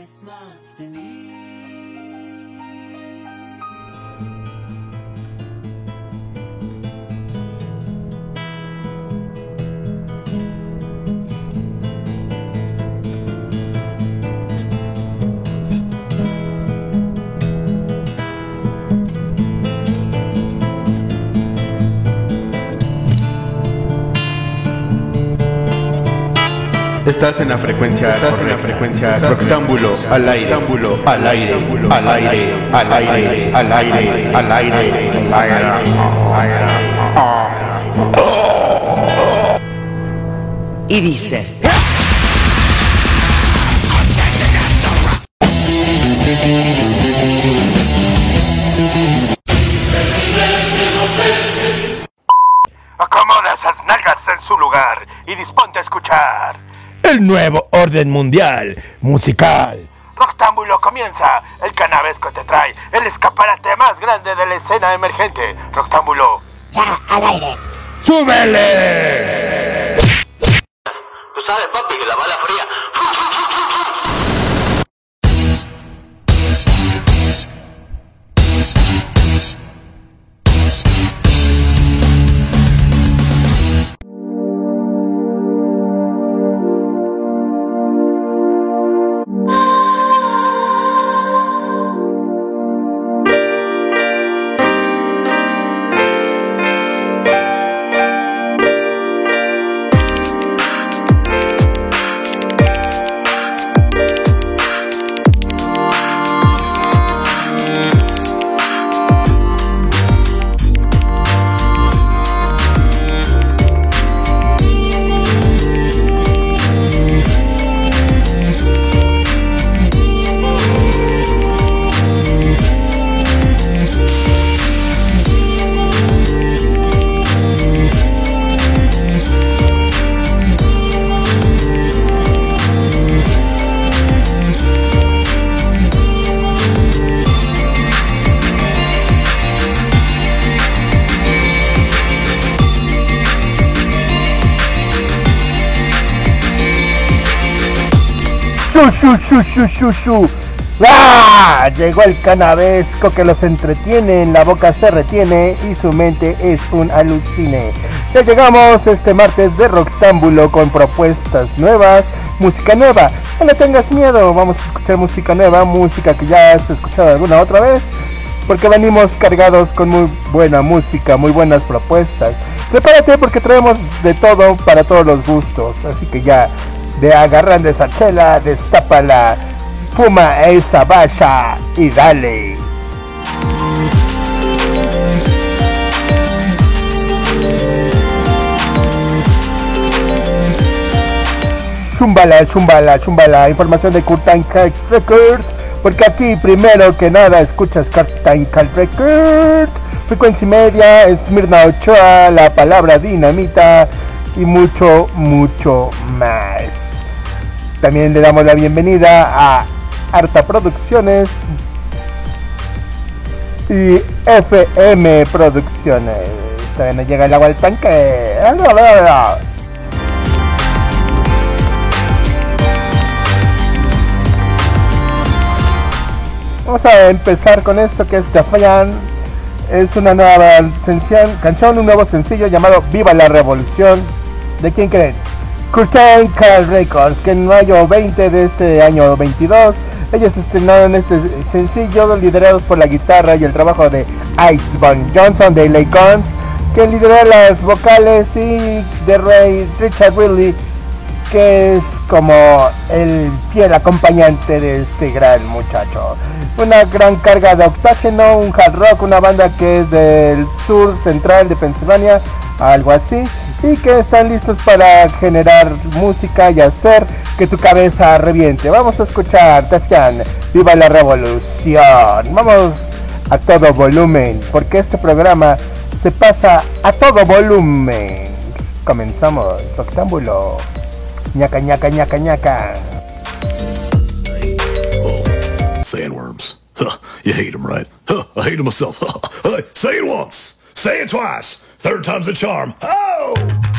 quieres más de Estás en la frecuencia, estás en la frecuencia rectángulo al aire, rectángulo al aire, al aire, al aire, al aire, al aire, Y dices. Acomoda esas nalgas en su lugar y disponte a escuchar. El nuevo orden mundial musical. Roctámbulo comienza. El canavesco te trae el escaparate más grande de la escena emergente. Roctámbulo. Ya, al aire. ¡Súbele! Tú sabes, papi, que la bala fría. ¡Shu, shu, shu, shu, shu! ¡Ah! Llegó el canavesco que los entretiene, en la boca se retiene y su mente es un alucine. Ya llegamos este martes de Roctámbulo con propuestas nuevas, música nueva. No tengas miedo, vamos a escuchar música nueva, música que ya has escuchado alguna otra vez, porque venimos cargados con muy buena música, muy buenas propuestas. Prepárate porque traemos de todo para todos los gustos, así que ya de agarran de esa chela, destápala, fuma esa valla y dale. Chumbala, chumbala, chumbala, información de Curtain Cal Records, porque aquí primero que nada escuchas Curtain Cal Records, frecuencia media, Esmirna Ochoa, la palabra dinamita y mucho, mucho más. También le damos la bienvenida a Arta Producciones y FM Producciones. Todavía no llega el agua al tanque. Vamos a empezar con esto que es Jafayan. Es una nueva canción, un nuevo sencillo llamado Viva la Revolución. ¿De quién creen? Curtain Call Records, que en mayo 20 de este año 22, ellos estrenaron este sencillo liderados por la guitarra y el trabajo de Iceborne Johnson de LA Guns, que lideró las vocales y de Ray Richard Ridley, que es como el fiel acompañante de este gran muchacho. Una gran carga de octágeno, un hard rock, una banda que es del sur central de Pensilvania, algo así y que están listos para generar música y hacer que tu cabeza reviente. Vamos a escuchar Tefian, viva la revolución. Vamos a todo volumen, porque este programa se pasa a todo volumen. Comenzamos, octámbulo. ñaca, ñaca, ñaca, ñaca. Sandworms. Huh, you hate them, right? I hate them myself. Say it once. Say it twice. Third time's a charm. Oh!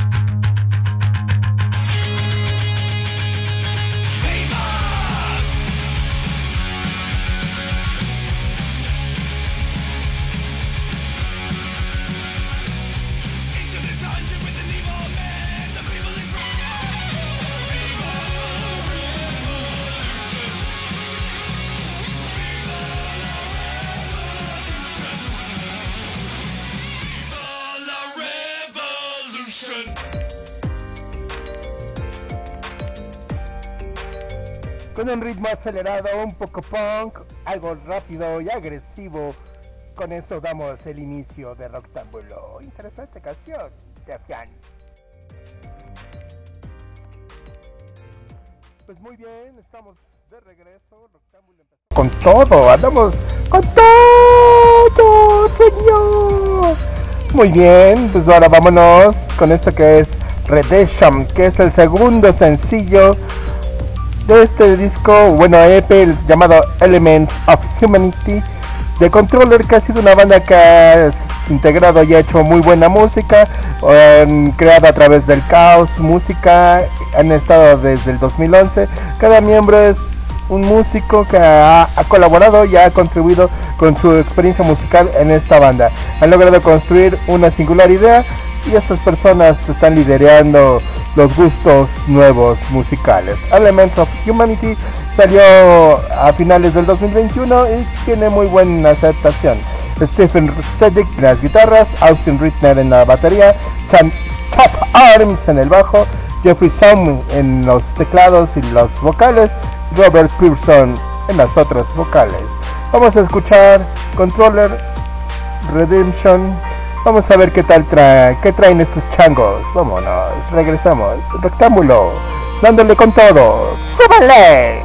Un ritmo acelerado, un poco punk, algo rápido y agresivo. Con eso damos el inicio de Roctámbulo. Interesante canción de Afian. Pues muy bien, estamos de regreso. Con todo, andamos con todo, señor. Muy bien, pues ahora vámonos con esto que es Redemption, que es el segundo sencillo de este disco, bueno, EP llamado Elements of Humanity de Controller, que ha sido una banda que ha integrado y ha hecho muy buena música, han creado a través del caos música, han estado desde el 2011. Cada miembro es un músico que ha, ha, colaborado y ha contribuido con su experiencia musical en esta banda. Han logrado construir una singular idea y estas personas están liderando los gustos nuevos musicales. Elements of Humanity salió a finales del 2021 y tiene muy buena aceptación. Stephen Sedgwick en las guitarras, Austin Rittner en la batería, Chan Chap Arms en el bajo, Jeffrey Song en los teclados y los vocales, Robert Pearson en las otras vocales. Vamos a escuchar Controller, Redemption, Vamos a ver qué tal trae, qué traen estos changos. Vámonos, regresamos. Rectángulo, dándole con todo. ¡Súbale!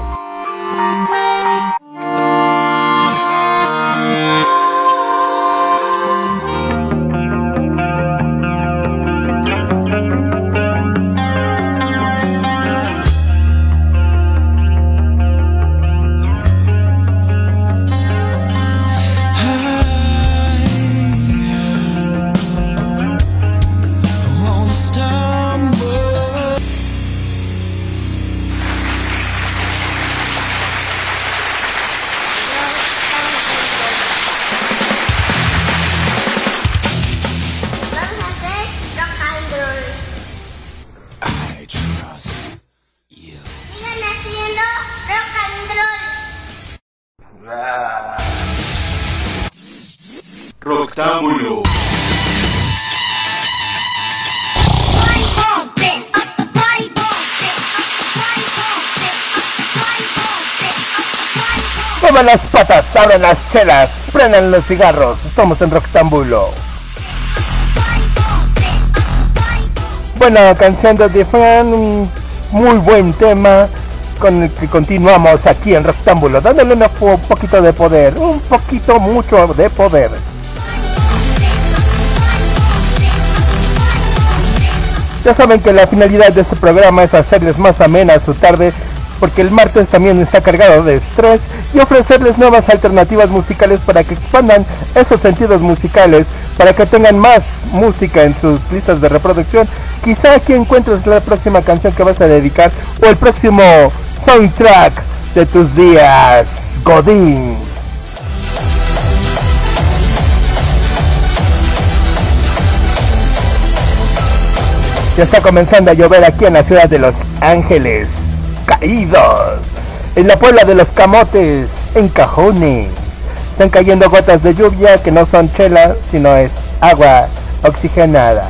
Abran las chelas, prendan los cigarros. Estamos en Rectángulo. Buena canción de Fan, un muy buen tema con el que continuamos aquí en Rectángulo, dándole un poquito de poder, un poquito mucho de poder. Ya saben que la finalidad de este programa es hacerles más amena su tarde, porque el martes también está cargado de estrés y ofrecerles nuevas alternativas musicales para que expandan esos sentidos musicales, para que tengan más música en sus listas de reproducción. Quizá aquí encuentres la próxima canción que vas a dedicar o el próximo soundtrack de tus días, Godín. Ya está comenzando a llover aquí en la ciudad de Los Ángeles. Caídos. En la puebla de los camotes. En cajones. Están cayendo gotas de lluvia que no son chela, sino es agua oxigenada.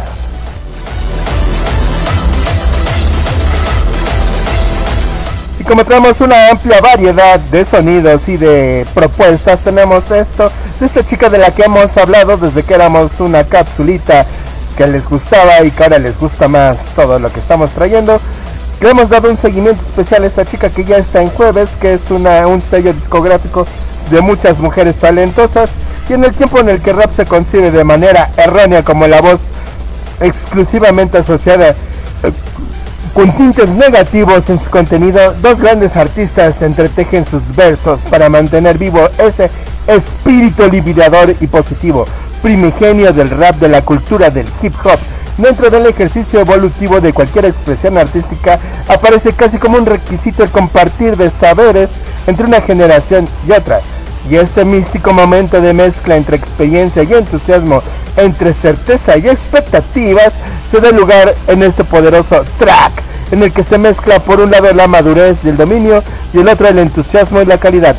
Y como tenemos una amplia variedad de sonidos y de propuestas, tenemos esto de esta chica de la que hemos hablado desde que éramos una capsulita que les gustaba y que ahora les gusta más todo lo que estamos trayendo. Le hemos dado un seguimiento especial a esta chica que ya está en jueves, que es un sello discográfico de muchas mujeres talentosas y en el tiempo en el que rap se concibe de manera errónea como la voz exclusivamente asociada eh, con tintes negativos en su contenido, dos grandes artistas entretejen sus versos para mantener vivo ese espíritu liberador y positivo, primigenio del rap de la cultura del hip hop. Dentro del ejercicio evolutivo de cualquier expresión artística aparece casi como un requisito el compartir de saberes entre una generación y otra. Y este místico momento de mezcla entre experiencia y entusiasmo, entre certeza y expectativas, se da lugar en este poderoso track, en el que se mezcla por un lado la madurez y el dominio, y el otro el entusiasmo y la calidad.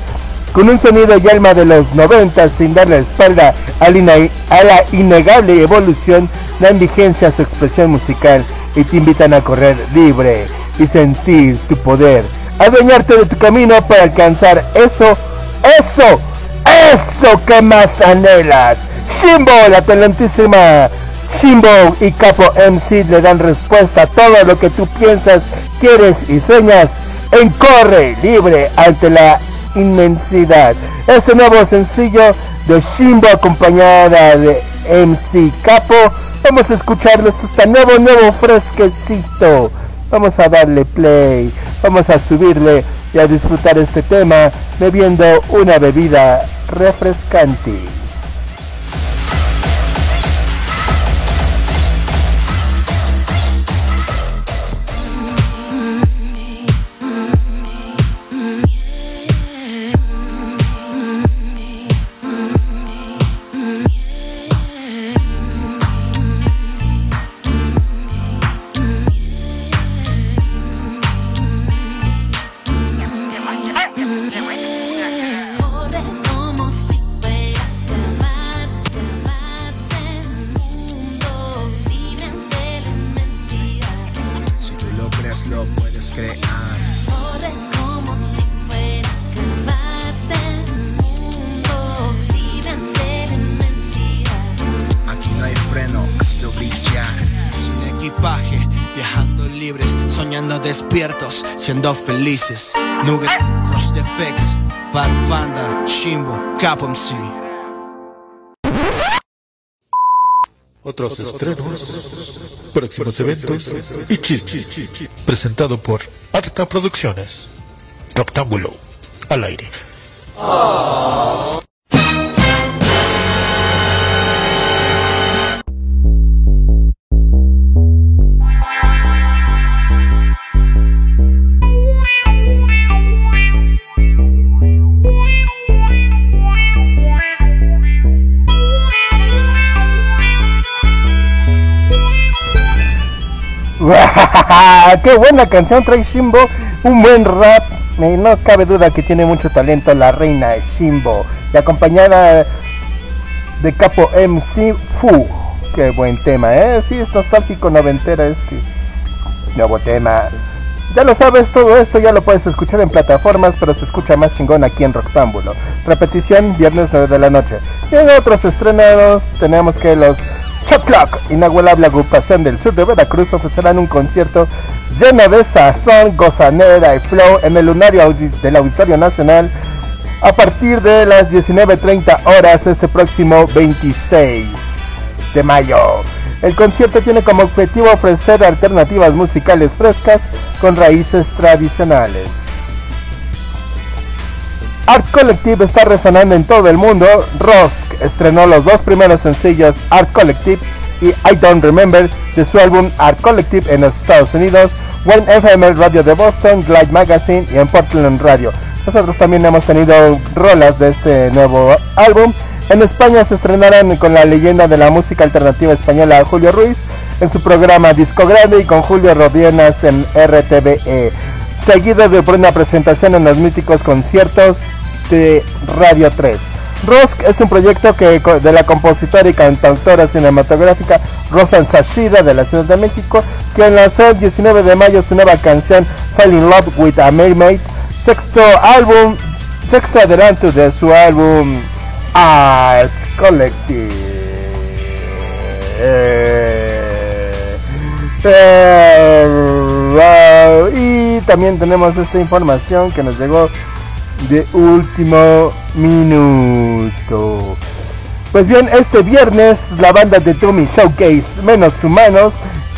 Con un sonido y alma de los 90 sin espalda a la, ina- a la innegable evolución, dan vigencia a su expresión musical y te invitan a correr libre y sentir tu poder adueñarte de tu camino para alcanzar eso, eso, eso que más anhelas. Shimbo, la talentísima Shimbo y Capo MC le dan respuesta a todo lo que tú piensas, quieres y sueñas en Corre Libre ante la inmensidad. Este nuevo sencillo de Shimbo acompañada de MC Capo. Vamos a escucharlo, esto está nuevo, nuevo, fresquecito. Vamos a darle play, vamos a subirle y a disfrutar este tema bebiendo una bebida refrescante. Despiertos, siendo felices. Nugget, Frost FX, Bad Panda, Shimbo, Capo MC. Otros estrenos, próximos eventos y chismes. Presentado por Arta Producciones. Rectángulo al aire. ¡Qué buena canción trae Shimbo! Un buen rap. No cabe duda que tiene mucho talento la reina Shimbo. Y acompañada de Capo MC Fu. Qué buen tema, ¿eh? Sí, es nostálgico noventera este nuevo tema. Ya lo sabes, todo esto ya lo puedes escuchar en plataformas, pero se escucha más chingón aquí en Rectángulo. Repetición, viernes 9 de la noche. Y en otros estrenados tenemos que los Shot Clock, inigualable agrupación del sur de Veracruz, ofrecerán un concierto lleno de sazón, gozanera y flow en el lunario del Auditorio Nacional a partir de las 19.30 horas este próximo 26 de mayo. El concierto tiene como objetivo ofrecer alternativas musicales frescas con raíces tradicionales. Art Collective está resonando en todo el mundo. Rosk estrenó los dos primeros sencillos Art Collective y I Don't Remember de su álbum Art Collective en los Estados Unidos, One FM Radio de Boston, Glide Magazine y en Portland Radio. Nosotros también hemos tenido rolas de este nuevo álbum. En España se estrenaron con la leyenda de la música alternativa española Julio Ruiz en su programa Disco Grande y con Julio Rodienas en RTVE seguido de una presentación en los míticos conciertos de Radio 3. Rosk es un proyecto que de la compositora y cantautora cinematográfica Rosan Sashida de la Ciudad de México, que lanzó el 19 de mayo su nueva canción Fall in Love with a Mermaid, sexto álbum, sexto adelanto de su álbum Art Collective. Eh, también tenemos esta información que nos llegó de último minuto. Pues bien, este viernes la banda de Tommy Showcase Menos Humanos,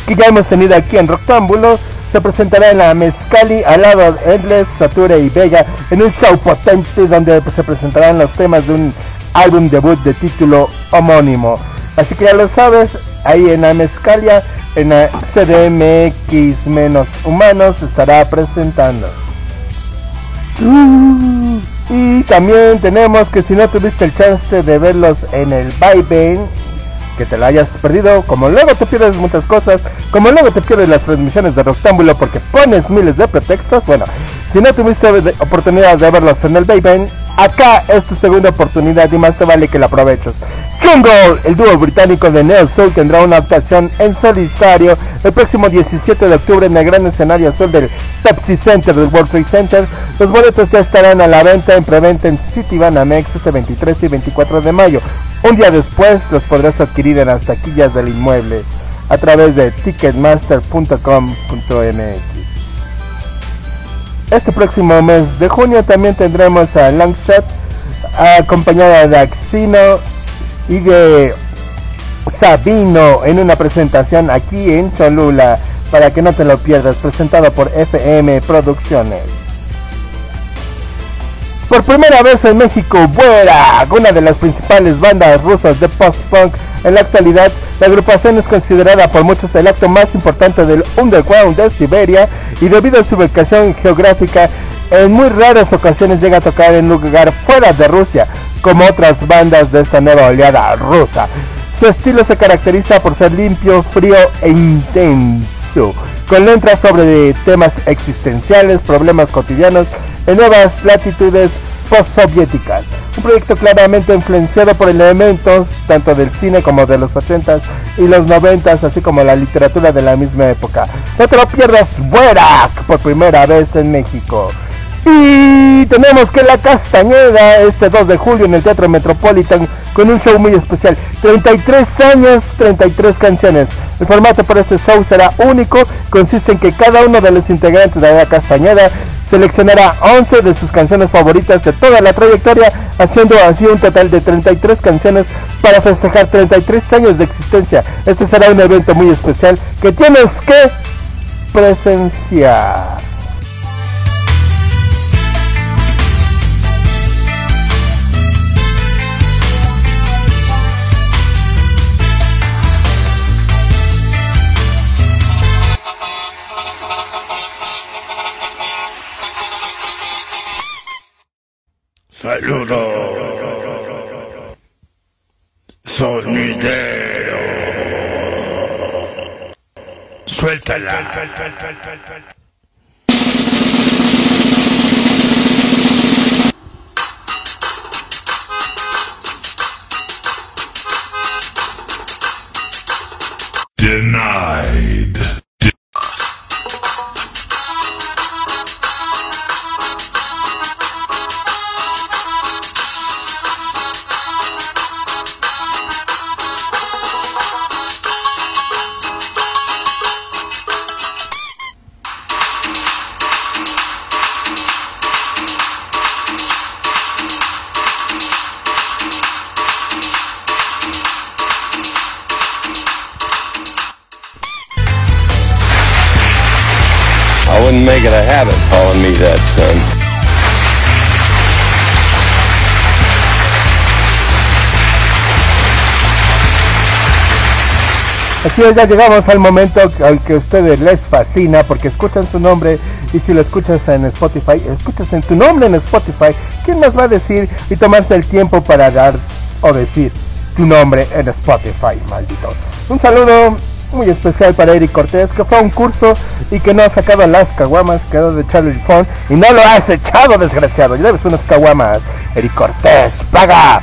que ya hemos tenido aquí en Rectángulo, se presentará en la Mezcali al lado de Endless, Sature y Vega en un show potente donde pues, se presentarán los temas de un álbum debut de título homónimo. Así que ya lo sabes, ahí en la Mezcalia, en la CDMX Menos Humanos estará presentando. Uh, y también tenemos que si no tuviste el chance de verlos en el Viben, que te la hayas perdido, como luego te pierdes muchas cosas, como luego te pierdes las transmisiones de Rectángulo porque pones miles de pretextos, bueno, si no tuviste oportunidad de verlos en el Viben, Acá es tu segunda oportunidad y más te vale que la aproveches. Jungle, el dúo británico de Neo Soul tendrá una actuación en solitario el próximo 17 de octubre en el gran escenario azul del Pepsi Center del World Trade Center. Los boletos ya estarán a la venta en preventa en City Banamex este 23 y 24 de mayo. Un día después los podrás adquirir en las taquillas del inmueble a través de ticketmaster.com.mx. Este próximo mes de junio también tendremos a Longshot acompañada de Axino y de Sabino en una presentación aquí en Cholula para que no te lo pierdas, presentado por FM Producciones. Por primera vez en México, Buera, una de las principales bandas rusas de post-punk en la actualidad, la agrupación es considerada por muchos el acto más importante del underground de Siberia y debido a su ubicación geográfica, en muy raras ocasiones llega a tocar en lugar fuera de Rusia, como otras bandas de esta nueva oleada rusa. Su estilo se caracteriza por ser limpio, frío e intenso, con letras sobre temas existenciales, problemas cotidianos en nuevas latitudes postsoviéticas. Un proyecto claramente influenciado por elementos tanto del cine como de los 80s y los 90s, así como la literatura de la misma época. No te lo pierdas, Buerak, por primera vez en México. Y tenemos que La Castañeda este 2 de julio en el Teatro Metropolitan con un show muy especial. 33 años, 33 canciones. El formato para este show será único. Consiste en que cada uno de los integrantes de La Castañeda seleccionará 11 de sus canciones favoritas de toda la trayectoria, haciendo así un total de 33 canciones para festejar 33 años de existencia. Este será un evento muy especial que tienes que presenciar. Saludo. Sonidero. Suéltala. Así ya llegamos al momento al que a ustedes les fascina porque escuchan su nombre y si lo escuchas en Spotify, escuchas en tu nombre en Spotify, ¿quién más va a decir y tomarse el tiempo para dar o decir tu nombre en Spotify, maldito? Un saludo muy especial para Eric Cortés que fue a un curso y que no ha sacado las caguamas, quedó de echarle el phone y no lo has echado, desgraciado. Ya debes unas caguamas, Eric Cortés, paga.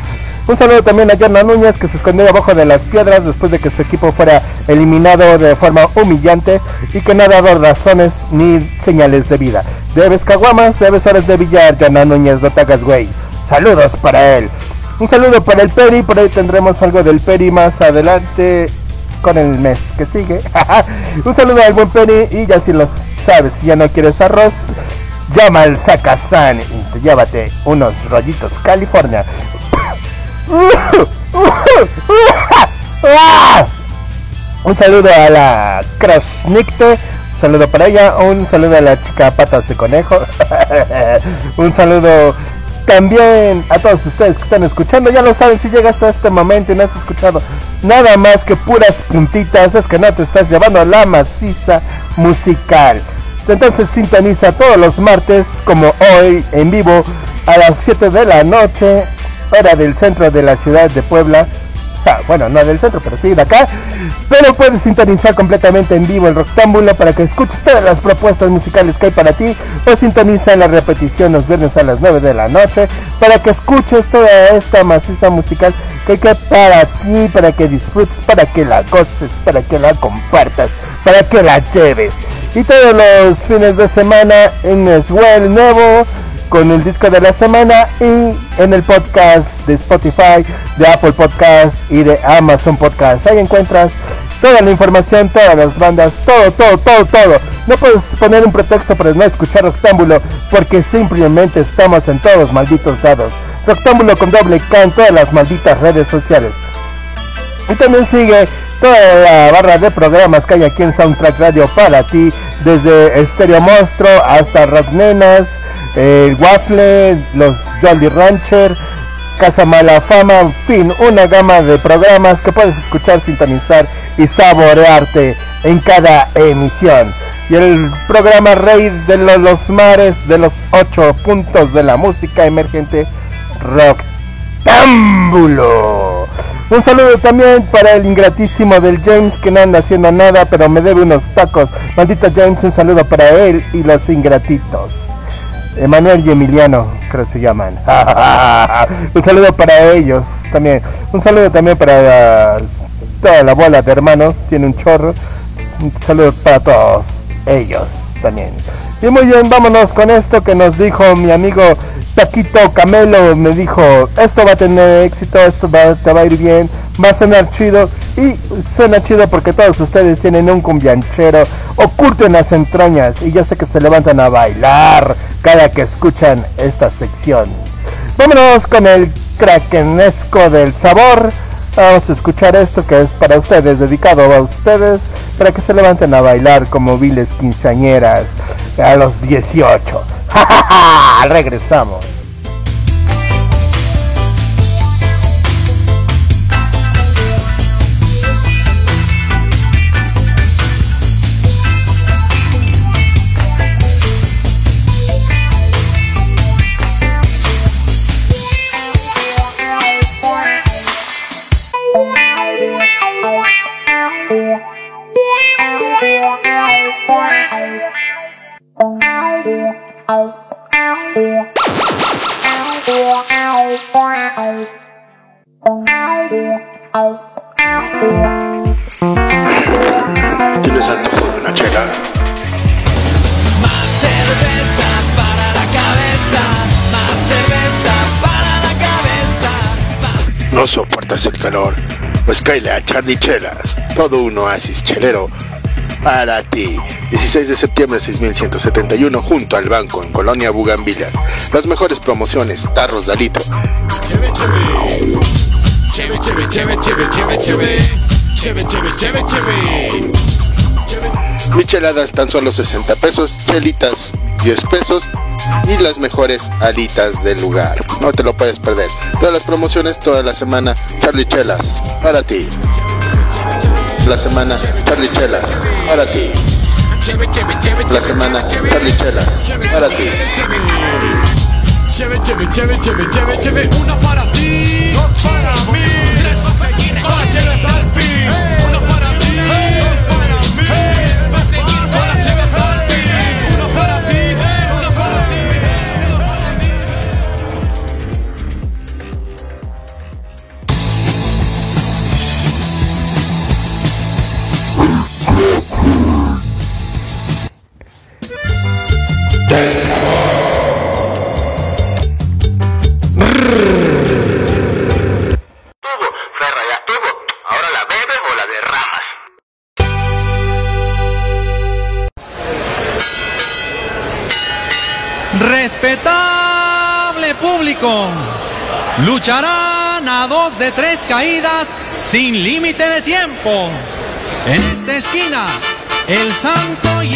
Un saludo también a Yerna Núñez que se escondió debajo de las piedras después de que su equipo fuera eliminado de forma humillante y que no ha dado razones ni señales de vida. Debes caguamas, debes horas de billar, Yerna Núñez, no te hagas güey. Saludos para él. Un saludo para el Peri, por ahí tendremos algo del Peri más adelante con el mes que sigue. Un saludo al buen Peri y ya si lo sabes, si ya no quieres arroz, llama al Sakasan y te llévate unos rollitos California. Un saludo a la Krasnikte, un saludo para ella, un saludo a la chica patas de conejo, un saludo también a todos ustedes que están escuchando, ya lo saben, si llegas hasta este momento y no has escuchado nada más que puras puntitas, es que no te estás llevando la maciza musical. Entonces sintoniza todos los martes, como hoy, en vivo, a las 7 de la noche, hora del centro de la ciudad de Puebla, bueno, no del centro, pero sí de acá. Pero puedes sintonizar completamente en vivo el Rectángulo para que escuches todas las propuestas musicales que hay para ti. O sintoniza la repetición los viernes a las 9 de la noche para que escuches toda esta maciza musical que hay que para ti, para que disfrutes, para que la goces, para que la compartas, para que la lleves. Y todos los fines de semana en Swell Nuevo con el disco de la semana y en el podcast de Spotify, de Apple Podcast y de Amazon Podcast. Ahí encuentras toda la información, todas las bandas, todo, todo, todo, todo. No puedes poner un pretexto para no escuchar Rectángulo porque simplemente estamos en todos malditos lados. Rectángulo con doble K en todas las malditas redes sociales. Y también sigue toda la barra de programas que hay aquí en Soundtrack Radio para ti, desde Estéreo Monstruo hasta Rock Nenas, el Waffle, los Jolly Rancher, Casa Mala Fama, en fin, una gama de programas que puedes escuchar, sintonizar y saborearte en cada emisión. Y el programa Rey de los, Mares de los ocho puntos de la música emergente, Roctámbulo. Un saludo también para el ingratísimo del James que no anda haciendo nada, pero me debe unos tacos. Maldito James, un saludo para él y los ingratitos. Emanuel y Emiliano, creo que se llaman. un saludo para ellos también. Un saludo también para toda la bola de hermanos, tiene un chorro. Un saludo para todos ellos también. Y muy bien, vámonos con esto que nos dijo mi amigo Taquito Camelo. Me dijo, esto va a tener éxito, esto va, te va a ir bien, va a sonar chido. Y suena chido porque todos ustedes tienen un cumbianchero oculto en las entrañas. Y yo sé que se levantan a bailar cada que escuchan esta sección. Vámonos con el krakenesco del sabor. Vamos a escuchar esto que es para ustedes, dedicado a ustedes, para que se levanten a bailar como viles quinceañeras a los 18. Regresamos. ¿No soportas el calor? Pues cáele a Charlie Chelas, todo un oasis chelero para ti. 16 de septiembre 6171 junto al banco en Colonia Bugambilias. Las mejores promociones, tarros de. Micheladas tan solo 60 pesos, chelitas 10 pesos y las mejores alitas del lugar. No te lo puedes perder. Todas las promociones toda la semana, Charlie Chelas, para ti. La semana, Charlie Chelas, para ti. La semana, Charlie Chelas, para ti. Una para ti, dos para mí. Respetable público, lucharán a dos de tres caídas sin límite de tiempo. En esta esquina, el santo y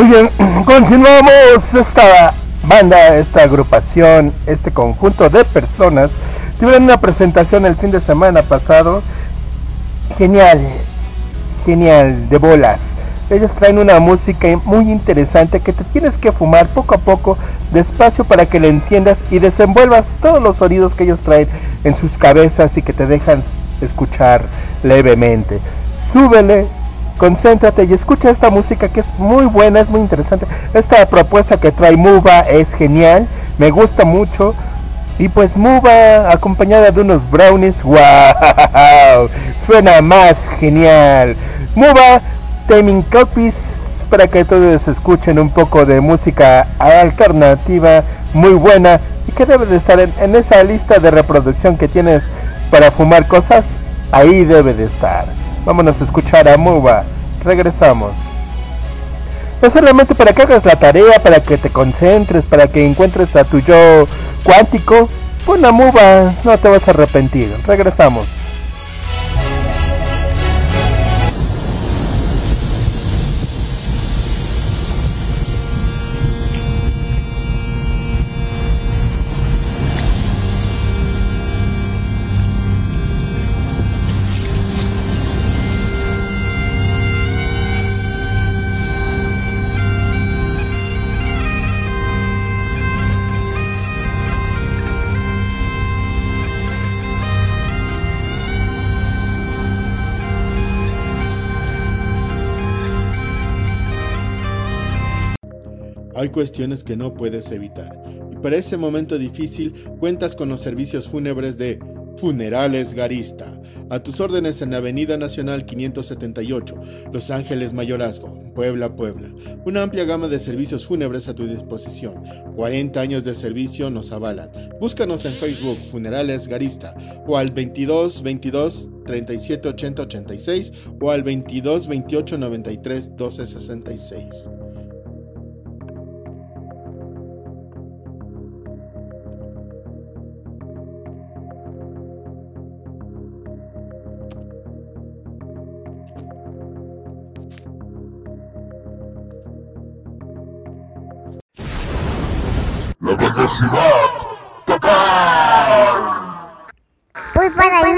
Muy bien, continuamos. Esta banda, esta agrupación, este conjunto de personas tuvieron una presentación el fin de semana pasado. Genial, genial, de bolas. Ellos traen una música muy interesante que te tienes que fumar poco a poco, despacio para que le entiendas y desenvuelvas todos los sonidos que ellos traen en sus cabezas y que te dejan escuchar levemente. Súbele, concéntrate y escucha esta música que es muy buena, es muy interesante. Esta propuesta que trae Muba es genial, me gusta mucho. Y pues Muba acompañada de unos brownies, wow, suena más genial. Muba, Taming Copies, para que todos escuchen un poco de música alternativa muy buena y que debe de estar en, en esa lista de reproducción que tienes para fumar cosas, ahí debe de estar. Vámonos a escuchar a Muba. Regresamos. No solamente para que hagas la tarea, para que te concentres, para que encuentres a tu yo cuántico. Pon la Muba, no te vas a arrepentir. Regresamos. Hay cuestiones que no puedes evitar. Y para ese momento difícil cuentas con los servicios fúnebres de Funerales Garista. A tus órdenes en la Avenida Nacional 578, Los Ángeles Mayorazgo, Puebla, Puebla. Una amplia gama de servicios fúnebres a tu disposición. 40 años de servicio nos avalan. Búscanos en Facebook Funerales Garista o al 22 22 37 80 86 o al 22 28 93 12 66. La velocidad total. Pulpa del